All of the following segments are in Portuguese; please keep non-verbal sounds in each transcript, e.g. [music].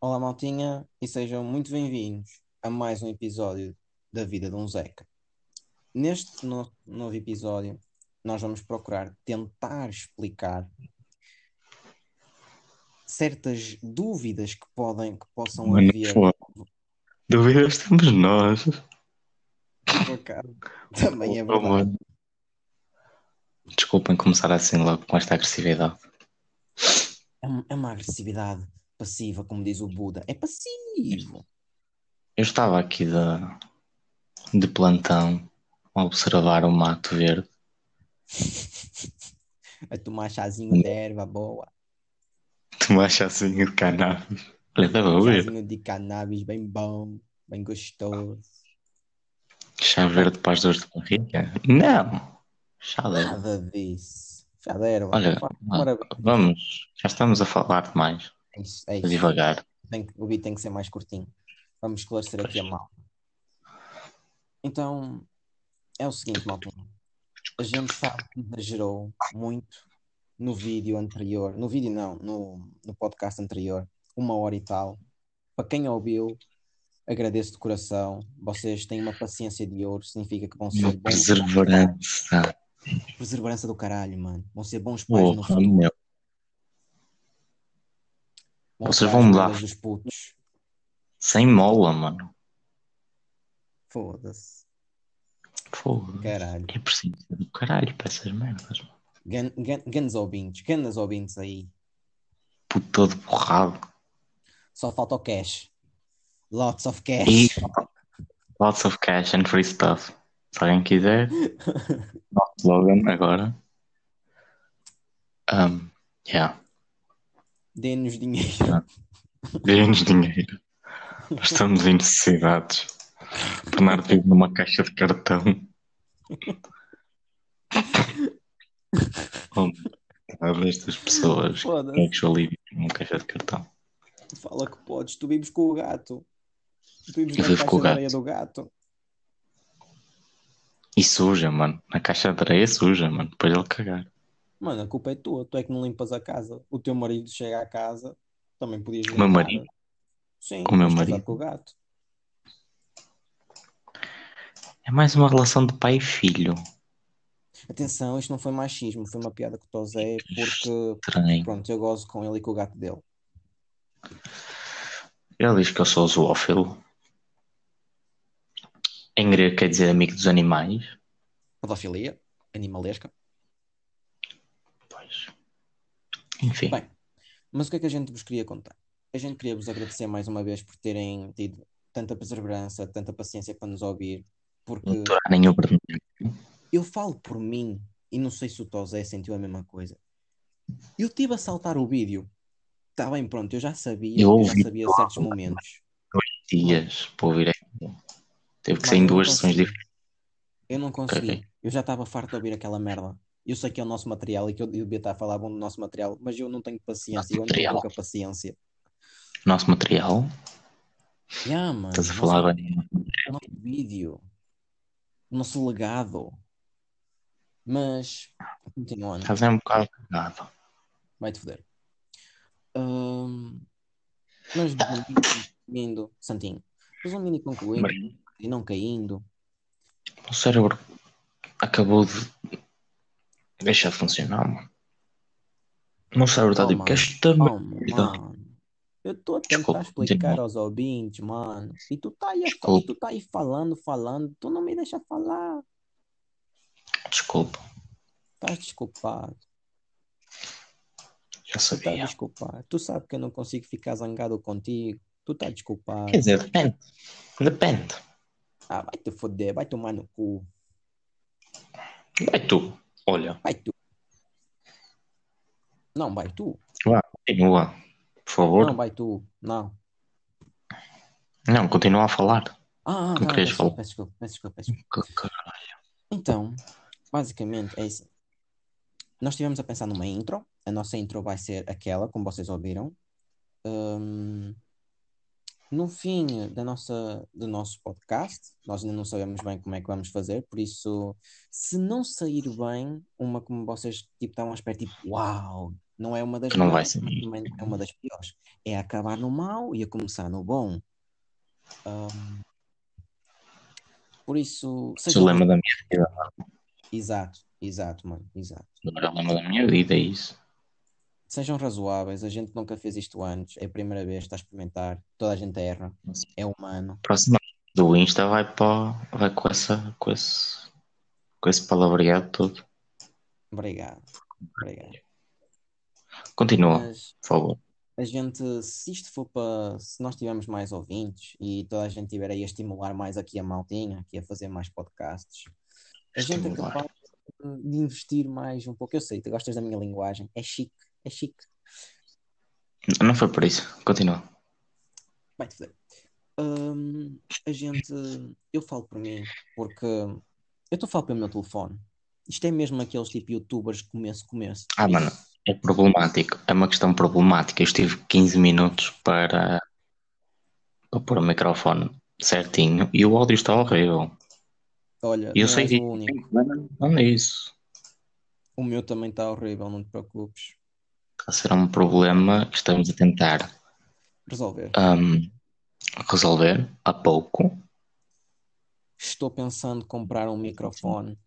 Olá, maltinha, e sejam muito bem-vindos a mais um episódio da Vida de um Zeca. Neste no- novo episódio, nós vamos procurar tentar explicar certas dúvidas que podem, que possam Mano, haver dúvidas temos nós. acaso. Também é Oh, verdade. mano. Desculpem começar assim logo com esta agressividade. É uma, é uma agressividade passiva, como diz o Buda. É passivo. Eu estava aqui de, de plantão a observar o mato verde. [laughs] A tomar chazinho de erva boa, Tomar chazinho de cannabis. Olha, chazinho de cannabis bem bom, bem gostoso. Chá verde para as dores de barriga? Não. Chá de erva. Nada disso. Já deram. Olha, Maravilha. vamos. Já estamos a falar demais. É isso, é isso. Devagar. Tem o vídeo tem que ser mais curtinho. Vamos esclarecer aqui a mal. Então, é o seguinte, maltinho. A gente sabe que exagerou muito no vídeo anterior. No vídeo não, no, no podcast anterior. Uma hora e tal. Para quem ouviu, agradeço de coração. Vocês têm uma paciência de ouro. Significa que vão ser Uma bons. perseverança. Perseverança do caralho, mano. Vão ser bons pais no futuro. meu. Vocês vão mudar. dos putos. Sem mola, mano. Foda-se. Foda. Caralho. É preciso do caralho para essas merdas, mano. Gan- gan- Ganos ouvintes, ganas ouvintes aí. Puto todo borrado. Só falta o cash. Lots of cash. E lots of cash and free stuff. Se alguém quiser, [laughs] nosso slogan agora. Um, yeah. Dê-nos dinheiro. Dê-nos dinheiro. Nós estamos em necessidades. Bernardo vive numa caixa de cartão. [laughs] Como destas pessoas que actually vivem numa caixa de cartão. Fala que podes. Tu vives com o gato. Tu vives Eu na vivo caixa com o de gato. areia do gato. E suja, mano. Na caixa de areia suja, mano. Depois ele cagar. Mano, a culpa é tua. Tu é que não limpas a casa. O teu marido chega à casa. Também podias O meu limpar. marido? Sim, O meu marido. com o gato. É mais uma relação de pai e filho. Atenção, isto não foi machismo. Foi uma piada com o Tozé. Porque, Estranho. pronto, eu gozo com ele e com o gato dele. Ele diz que eu sou zoófilo. Em grego quer dizer amigo dos animais. Pedofilia. Animalesca. Pois. Enfim. Bem, mas o que é que a gente vos queria contar? A gente queria vos agradecer mais uma vez por terem tido tanta perseverança, tanta paciência para nos ouvir, porque Não nenhum eu falo por mim e não sei se o Tozé sentiu a mesma coisa. Eu tive a saltar o vídeo. Está bem, pronto, eu já sabia, Eu eu já sabia certos momentos. dias para ouvir aquilo. Teve que Mas ser em duas sessões diferentes. Eu não consegui. Ok. Eu já estava farto de ouvir aquela merda. Eu sei que é o nosso material e que eu devia estar a falar bom do nosso material, mas eu não tenho paciência, eu não tenho material. pouca paciência. Nosso material. Yeah, mano, Estás a nosso falar bem. o nosso vídeo, o nosso legado. Mas, continuando, Estás um bocado cagado. vai-te foder. Ahm, mas concluindo, Santinho, resumindo e concluindo, e não caindo, O cérebro acabou de deixar de funcionar, mano. O meu cérebro está Oh, tipo, mano. que esta oh, merda. eu estou a tentar Desculpa, explicar aos ouvintes, mano, e tu tá aí, Desculpa. tu tá aí falando, falando, tu não me deixa falar, Desculpa, estás desculpado. já Tu tá sabia. desculpado. Tu sabes que eu não consigo ficar zangado contigo. Tu tá desculpado. Quer dizer, depende. Depende. Ah, vai te foder, vai tomar no cu. Vai tu. Olha, Vai tu. Não, vai tu. continua. Por favor. Não, vai tu. Não. Não, continua a falar. Ah, ah, Não peço falar? peço desculpa, peço desculpa, peço desculpa. Então, basicamente é isso. Nós estivemos a pensar numa intro. A nossa intro vai ser aquela, como vocês ouviram. Hum, no fim da nossa, do nosso podcast, nós ainda não sabemos bem como é que vamos fazer, por isso, se não sair bem, uma como vocês tipo, estão a esperar, tipo, uau, não é uma das não vai melhores, ser. é uma das piores. É acabar no mau e a começar no bom. Ahm, por isso, é o lema da minha vida. exato, exato, mano, exato. Agora o lema da minha vida, é isso. Sejam razoáveis, a gente nunca fez isto antes, é a primeira vez está a experimentar, toda a gente erra, é humano. Próxima do Insta vai para vai com essa com esse com esse palavreado todo. Obrigado, obrigado. Continua, Mas por favor. a gente, se isto for para, se nós tivermos mais ouvintes e toda a gente estiver aí a estimular mais aqui a maltinha, aqui a fazer mais podcasts, a gente é capaz de investir mais um pouco. Eu sei, tu gostas da minha linguagem, é chique, é chique. Não foi por isso. Continua. Vai-te foder. Hum, a gente, eu falo por mim, porque eu estou a falar pelo meu telefone. Isto é mesmo aqueles tipo youtubers começo, começo. Ah, Por mano, isso, é problemático. É uma questão problemática. Eu estive 15 minutos para, para pôr o microfone certinho e o áudio está horrível. olha, eu sei que o único. não é isso. O meu também está horrível, não te preocupes. Está a ser um problema que estamos a tentar Resolver. hum, resolver a pouco. Estou pensando em comprar um microfone.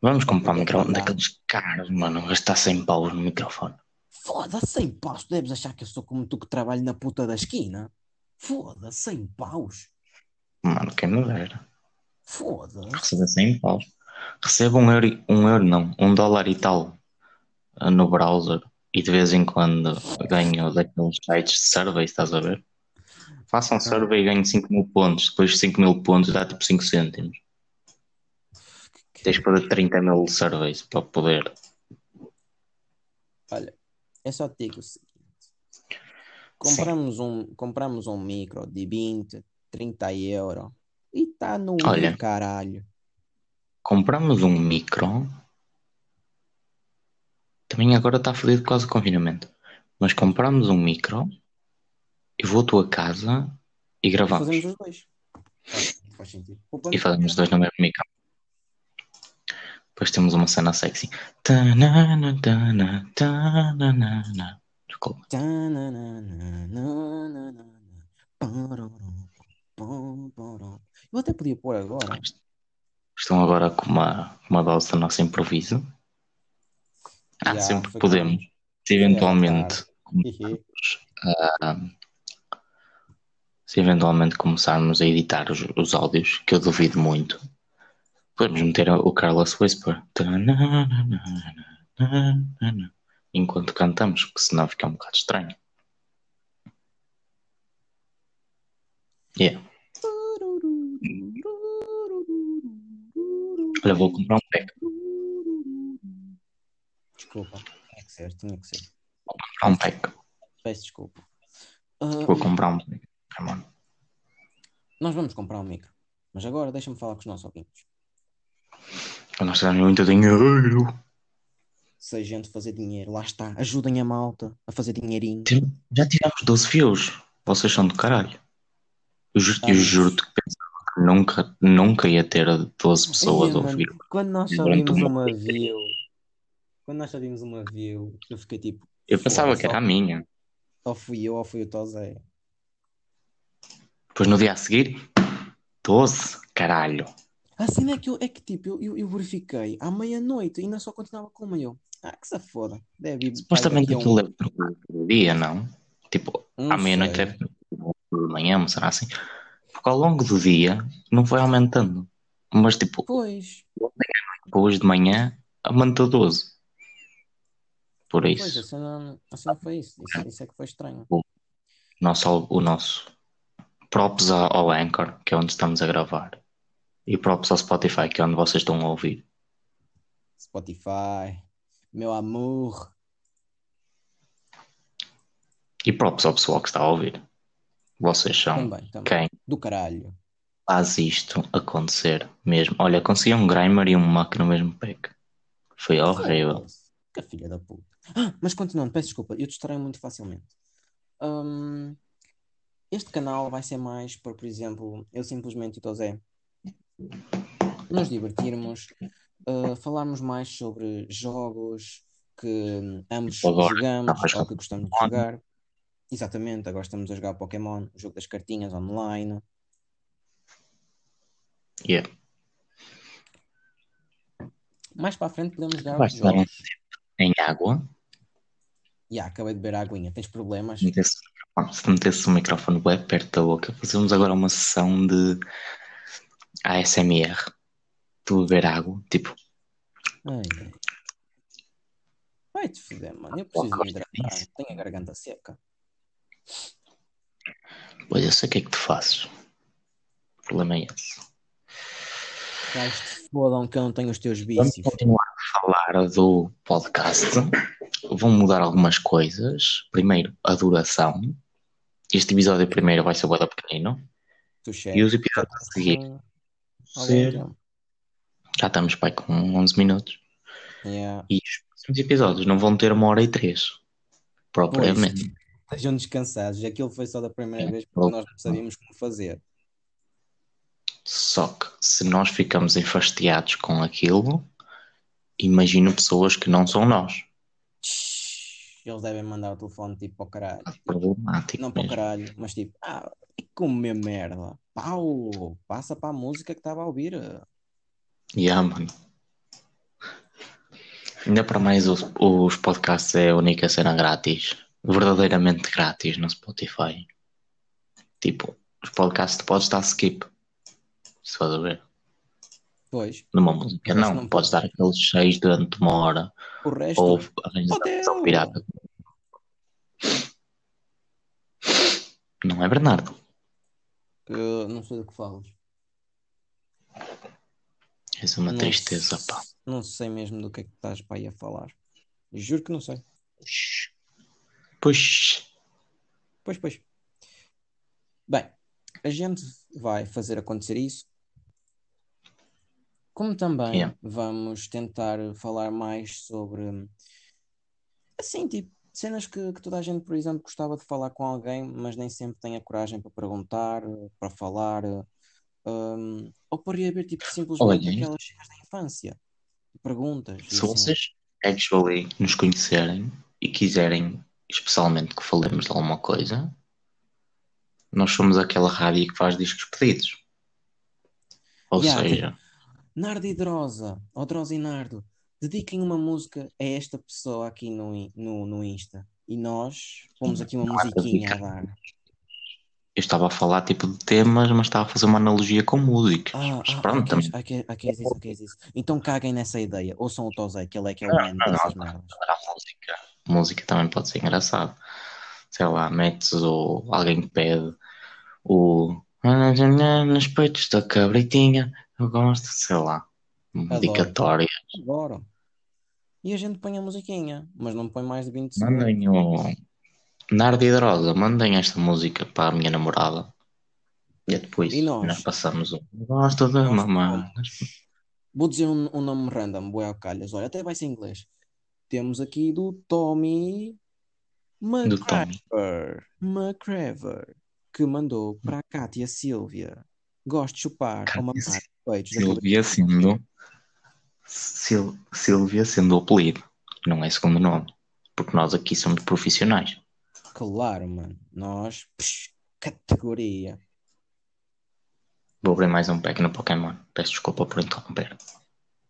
Vamos comprar um é microfone daqueles caros, mano. Gastar 100 paus no microfone. Foda-se, 100 paus. Tu deves achar que eu sou como tu que trabalho na puta da esquina. Foda-se, 100 paus. Mano, quem me dera. Foda-se. Receber 100 paus. Recebo um euro, um euro não, um dólar e tal no browser e de vez em quando ganho daqueles sites de survey, estás a ver? Façam um survey e ganho 5 mil pontos. Depois de 5 mil pontos dá tipo 5 cêntimos. Tens que fazer 30 mil surveys para poder. Olha, é só te digo o seguinte. Compramos um, compramos um micro de 20, 30 euros e está no Olha. caralho. Compramos um micro. Também agora está fodido quase o confinamento. Mas compramos um micro. Eu vou à tua casa e gravamos. Fazemos os dois. Faz, faz sentido. E fazemos os dois no mesmo micro. Depois temos uma cena sexy. Tanana, tana, tanana. Desculpa. Eu até podia pôr agora. Estão agora com uma, uma dose do nosso improviso. Ah, Já, sempre podemos. Se eventualmente, Hihi. se eventualmente começarmos a editar os, os áudios, que eu duvido muito, podemos meter o Carlos Whisper enquanto cantamos, porque senão fica um bocado estranho. Yeah. Olha, vou comprar um pack. Desculpa, tinha que ser, tinha que ser. Vou comprar um pack. Peço desculpa. Ah, Vou comprar um pack. Come on. nós vamos comprar um micro. Mas agora deixa-me falar com os nossos ouvintes. Nós temos muito dinheiro. Se a gente fazer dinheiro, lá está. Ajudem a malta a fazer dinheirinho. Já tivemos 12 views. Vocês são do caralho. Eu, Vamos. juro-te que pensava que nunca, nunca ia ter 12 pessoas a ouvir. quando nós só vimos uma view, quando nós vimos uma view, eu fiquei tipo, Eu pensava que era a minha. ou fui eu ou fui o Tozé. Depois no dia a seguir, 12. Caralho. A cena é que, eu, é que tipo, eu, eu, eu verifiquei à meia-noite e ainda só continuava com uma eu. Ah, que se foda. Deve ir Supostamente aquilo um, deve trocar por dia, não? Tipo, não à meia-noite deve trocar por manhã, será assim? Porque ao longo do dia não foi aumentando. Mas tipo, Pois, hoje de manhã aumentou 12. Por pois, isso, cena, a cena foi isso. isso. Isso é que foi estranho. nosso, o nosso props ao Anchor, que é onde estamos a gravar. E props ao Spotify, que é onde vocês estão a ouvir. Spotify, meu amor. E props ao pessoal que está a ouvir. Vocês são Também, também. quem Do caralho. faz isto acontecer mesmo. Olha, consegui um Grimer e um Mac no mesmo pack. Foi horrível. Que filha da puta. Ah, mas continuando, peço desculpa, eu distraio muito facilmente. Hum, este canal vai ser mais para, por exemplo, eu simplesmente e o Zé nos divertirmos, uh, falarmos mais sobre jogos que ambos Agora, jogamos ou que gostamos de jogar. Exatamente, agora estamos a jogar Pokémon, o jogo das cartinhas online. Yeah. Mais para a frente podemos jogar um jogos. Em água. Ya, acabei de beber a aguinha. Tens problemas? Se metesse- Se metesse o microfone bem perto da boca, fazemos agora uma sessão de ASMR. Tu beber água, tipo, Ai, ai. Vai-te foder, mano. Eu preciso gosto me hidratar. disso. Tenho a garganta seca. pois eu sei o que é que tu fazes. O problema é esse. Gajos te fodam que eu não tenho os teus Vamos vícios. continuar falar do podcast. Vão mudar algumas coisas. Primeiro, a duração. Este episódio primeiro vai ser o da pequenino. E os episódios a seguir ser- já estamos pai com 11 minutos. Yeah. E os próximos episódios não vão ter uma hora e três. Propriamente. Estejam descansados. Aquilo foi só da primeira É, vez porque nós não sabíamos como fazer. Só que se nós ficamos enfastiados com aquilo, imagino pessoas que não são nós. Eles devem mandar o telefone tipo para o caralho. Problemático Não para o caralho, mas tipo, ah, comer merda. Pau, passa para a música que estava a ouvir. Yeah, mano. Ainda para mais os, os podcasts é a única cena grátis. Verdadeiramente grátis no Spotify. Tipo, os podcasts tu podes dar skip. Se faz a ver. Pois, Numa música não. não podes pode. dar aqueles seis durante uma hora. o resto. Ou arranjas a Fodeu. versão pirata. Não é Bernardo. eu não sei do que falas. És uma Não tristeza, pá. Não sei mesmo do que é que estás para aí a falar. Juro que não sei. Puxa. Pois, pois. Bem, a gente vai fazer acontecer isso. Como também Yeah. vamos tentar falar mais sobre, assim, tipo, cenas que, que toda a gente, por exemplo, gostava de falar com alguém, mas nem sempre tem a coragem para perguntar, para falar, hum, ou para ir ver, tipo, simplesmente Olha, aquelas cenas da infância. Perguntas. Se assim. vocês actually nos conhecerem e quiserem especialmente que falemos de alguma coisa, nós somos aquela rádio que faz discos pedidos. Ou Yeah, seja, Nardo e Drosa, ou Drosa e Nardo, dediquem uma música a esta pessoa aqui no, no, no Insta. E nós pomos aqui uma musiquinha a dar. eu estava a falar tipo de temas, mas estava a fazer uma analogia com músicas. Ah, mas ah, pronto, ah, ah, quer- ah, queres isso, ah, queres isso. Então caguem nessa ideia. Ouçam o Tozé, que ele é que é o Não, man dessas merdas. a música. Música também pode ser engraçado. Sei lá, metes o alguém que pede o nos peitos da cabritinha, eu gosto, sei lá, Adoro. dedicatória. Adoro. E a gente põe a musiquinha, mas não põe mais de 20 segundos. Mandem o Nardi e Drosa, mandem esta música para a minha namorada. E depois E nós? nós passamos o gosto Nós mamar. Vou dizer um, um nome random, bué ao calhas. Olha, até vai ser em inglês. Temos aqui do Tommy Do Tommy. McCraver, McCraver, que mandou para a Cátia Silvia. Gosto de chupar ou mamar os peitos Silvia sendo Sil- Silvia sendo o apelido, não é segundo nome. Porque nós aqui somos profissionais. Claro, mano. Nós, psh, categoria. Vou abrir mais um pack no Pokémon. Peço desculpa por interromper.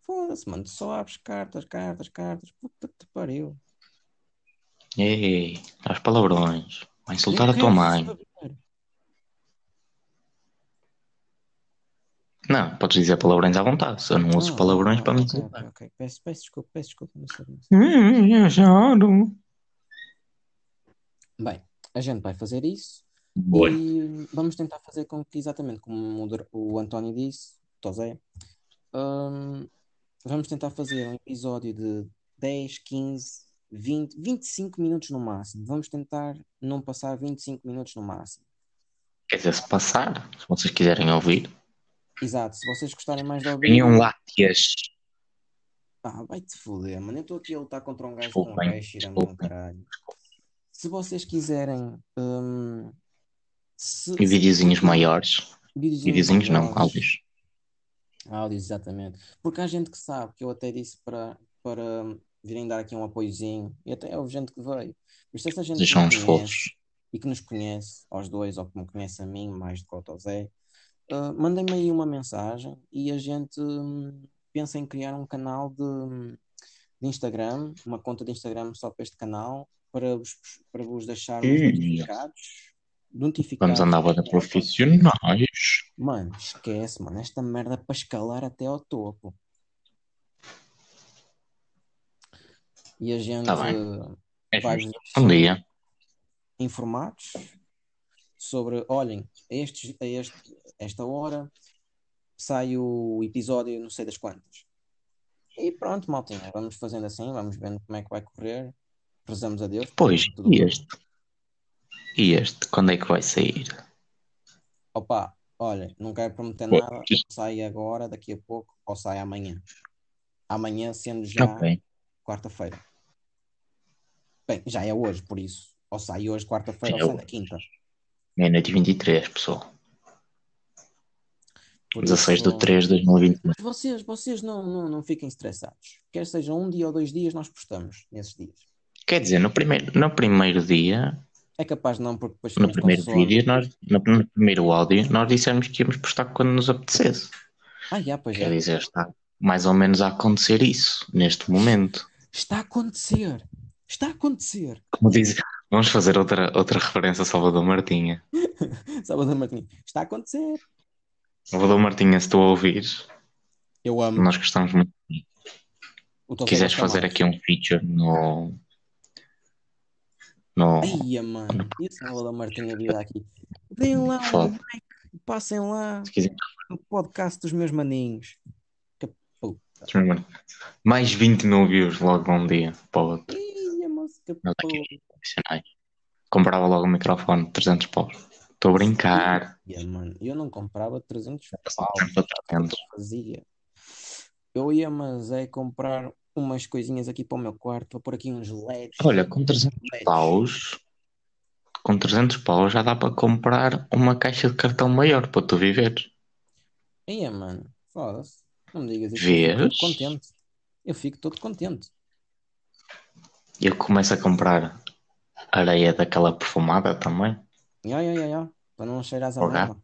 Foda-se, mano. Só abres cartas, cartas, cartas. Puta que te pariu. Ei, aos palavrões. Vai insultar Eu a tua mãe. saber. Não, podes dizer palavrões à vontade. Eu não uso Ah, palavrões ah, para me ok, insultar. ok. Peço, peço desculpa, peço desculpa. Não sabia. Hum, eu choro. Bem, a gente vai fazer isso. Boa. E vamos tentar fazer com que, exatamente como o, o António disse, Tosé, hum, vamos tentar fazer um episódio de 10, 15, 20, 25 minutos no máximo. Vamos tentar não passar 25 minutos no máximo. Quer dizer, se passar, se vocês quiserem ouvir, Exato, se vocês gostarem mais de ouvir. venham lá, tias. Ah, vai-te foder, mano. Eu estou aqui a lutar contra um gajo Desculpem, com um gajo tirando um caralho. Se vocês quiserem, hum, Se, E videozinhos se- maiores. videozinhos Videozinhos não, maiores. áudios. Áudios, exatamente. Porque há gente que sabe, que eu até disse para, para virem dar aqui um apoiozinho, e até houve gente que veio. Por isso, essa gente nos uns fofos. e que nos conhece, aos dois, ou que me conhece a mim, mais do que ao Zé, uh, mandem-me aí uma mensagem e a gente hum, pensa em criar um canal de, de Instagram, uma conta de Instagram só para este canal, para vos, para vos deixarmos notificados. Notificados. Vamos andar para profissionais. Mano, esquece, mano. Esta merda é para escalar até ao topo. E a gente Tá bem. É vai. Um dia. informados sobre, olhem, a, a este, esta hora sai o episódio não sei das quantas. E pronto, maltinha, vamos fazendo assim, vamos vendo como é que vai correr. Rezamos a Deus. Pois, e este? E este? Quando é que vai sair? Opa, olha, não quero prometer Pois. nada, sai agora, daqui a pouco, ou sai amanhã. Amanhã sendo já Ok. quarta-feira. Bem, já é hoje, por isso. Ou sai hoje, quarta-feira, ou é sai na quinta. Meia-noite e 23, pessoal. Por 16 de isso- 3 de 2021. Mas vocês, vocês não, não, não fiquem estressados. Quer seja um dia ou dois dias, nós postamos nesses dias. Quer dizer, no primeiro, no primeiro dia, É capaz não, porque depois no primeiro vídeo, nós, no, no primeiro áudio, nós dissemos que íamos postar quando nos apetecesse. Ah, já, pois Quer é. dizer, está mais ou menos a acontecer isso, neste momento. Está a acontecer. Está a acontecer. Como diz, vamos fazer outra, outra referência a Salvador Martinha. [laughs] Salvador Martins. Está a acontecer. Salvador Martinha, se tu ouvires, Eu amo. nós gostamos muito. O Se teu quiseres fazer mais. aqui um feature no. No. Ai, mano. E o Salvador Martins vir aqui. Deem lá um like. Passem lá Se quiser, no podcast dos meus maninhos. Que puta. mais 20 mil views logo um dia para o outro. Nós puta. aqui. Comprava logo o microfone, 300 paus. Estou a brincar. Mano, eu não comprava 300 Passava pau. sempre para Sabe o que 300. eu fazia? Eu ia, mas é comprar umas coisinhas aqui para o meu quarto, para pôr aqui uns LEDs. Olha, com 300 LEDs. paus, com 300 paus já dá para comprar uma caixa de cartão maior para tu viver. Ia, mano, foda-se. Não me digas isso. Eu Vês? fico todo contente. Eu fico todo contente. Eu começo a comprar areia daquela perfumada também, Ya, ya, ya, ya. Para não cheirar a merda.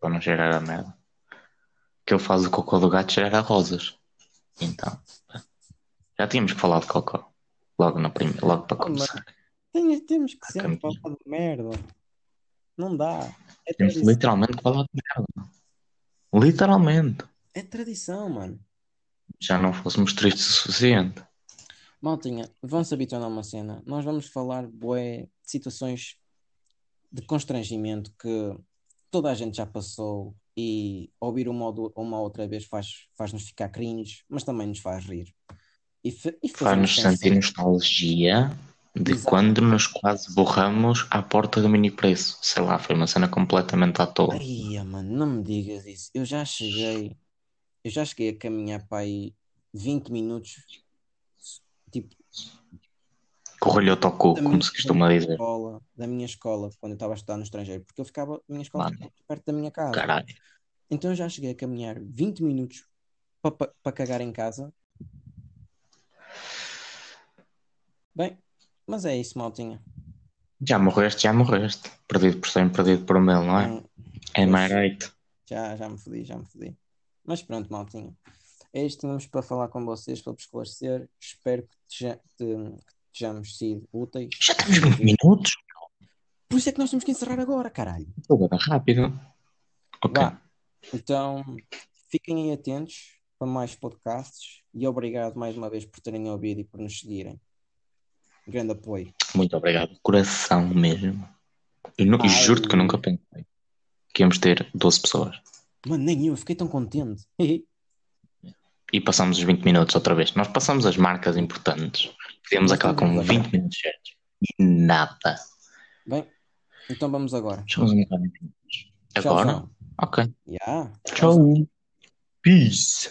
para não cheirar a merda. Que eu faço o cocô do gato cheirar a rosas. Então, já tínhamos que falar de cocô. Logo, na primeira, logo para Oh, começar. Tem- temos que sempre caminho. falar de merda. Não dá. É Temos tradição, literalmente que falar de merda. Literalmente. é tradição mano. Já não fôssemos tristes o suficiente. Maltinha, vão se habituando a uma cena. Nós vamos falar, bué, de situações de constrangimento que toda a gente já passou e ouvir uma ou, uma ou outra vez faz, faz-nos ficar cringe, mas também nos faz rir. E, e Faz-nos sentir nostalgia de Exato. quando nos quase borramos à porta do mini preço. Sei lá, foi uma cena completamente à toa. Ai, mano, não me digas isso. Eu já cheguei, eu já cheguei a caminhar para aí 20 minutos, tipo, Correlhou-te ao cu, da como se da costuma minha dizer. escola, da minha escola, quando eu estava a estudar no estrangeiro, porque eu ficava, minha escola Mano. ficava perto da minha casa. Caralho. Então eu já cheguei a caminhar 20 minutos para pa, cagar em casa. Bem, mas é isso, maltinha. Já morreste, já morreste. Perdido por 100, perdido por mil, não é? Não, É mais right. já, já me fodi, já me fodi. Mas pronto, maltinha. É isto que tínhamos para falar com vocês, para vos esclarecer. Espero que te- que tenhamos sido úteis. Já temos 20 minutos? Por isso é que nós temos que encerrar agora, caralho. Pô, era rápido. Ok. Vá. Então, fiquem aí atentos para mais podcasts e obrigado mais uma vez por terem ouvido e por nos seguirem. Grande apoio. Muito obrigado. Coração mesmo. Eu, juro-te que eu nunca pensei que íamos ter 12 pessoas. Mano, nem eu, fiquei tão contente. [laughs] E passamos os 20 minutos outra vez. Nós passamos as marcas importantes. Podíamos acabar com estamos a 20 minutos certos. E nada. Bem, então vamos agora. Tchau, Agora? tchau. Ok. Yeah. Tchau. Peace.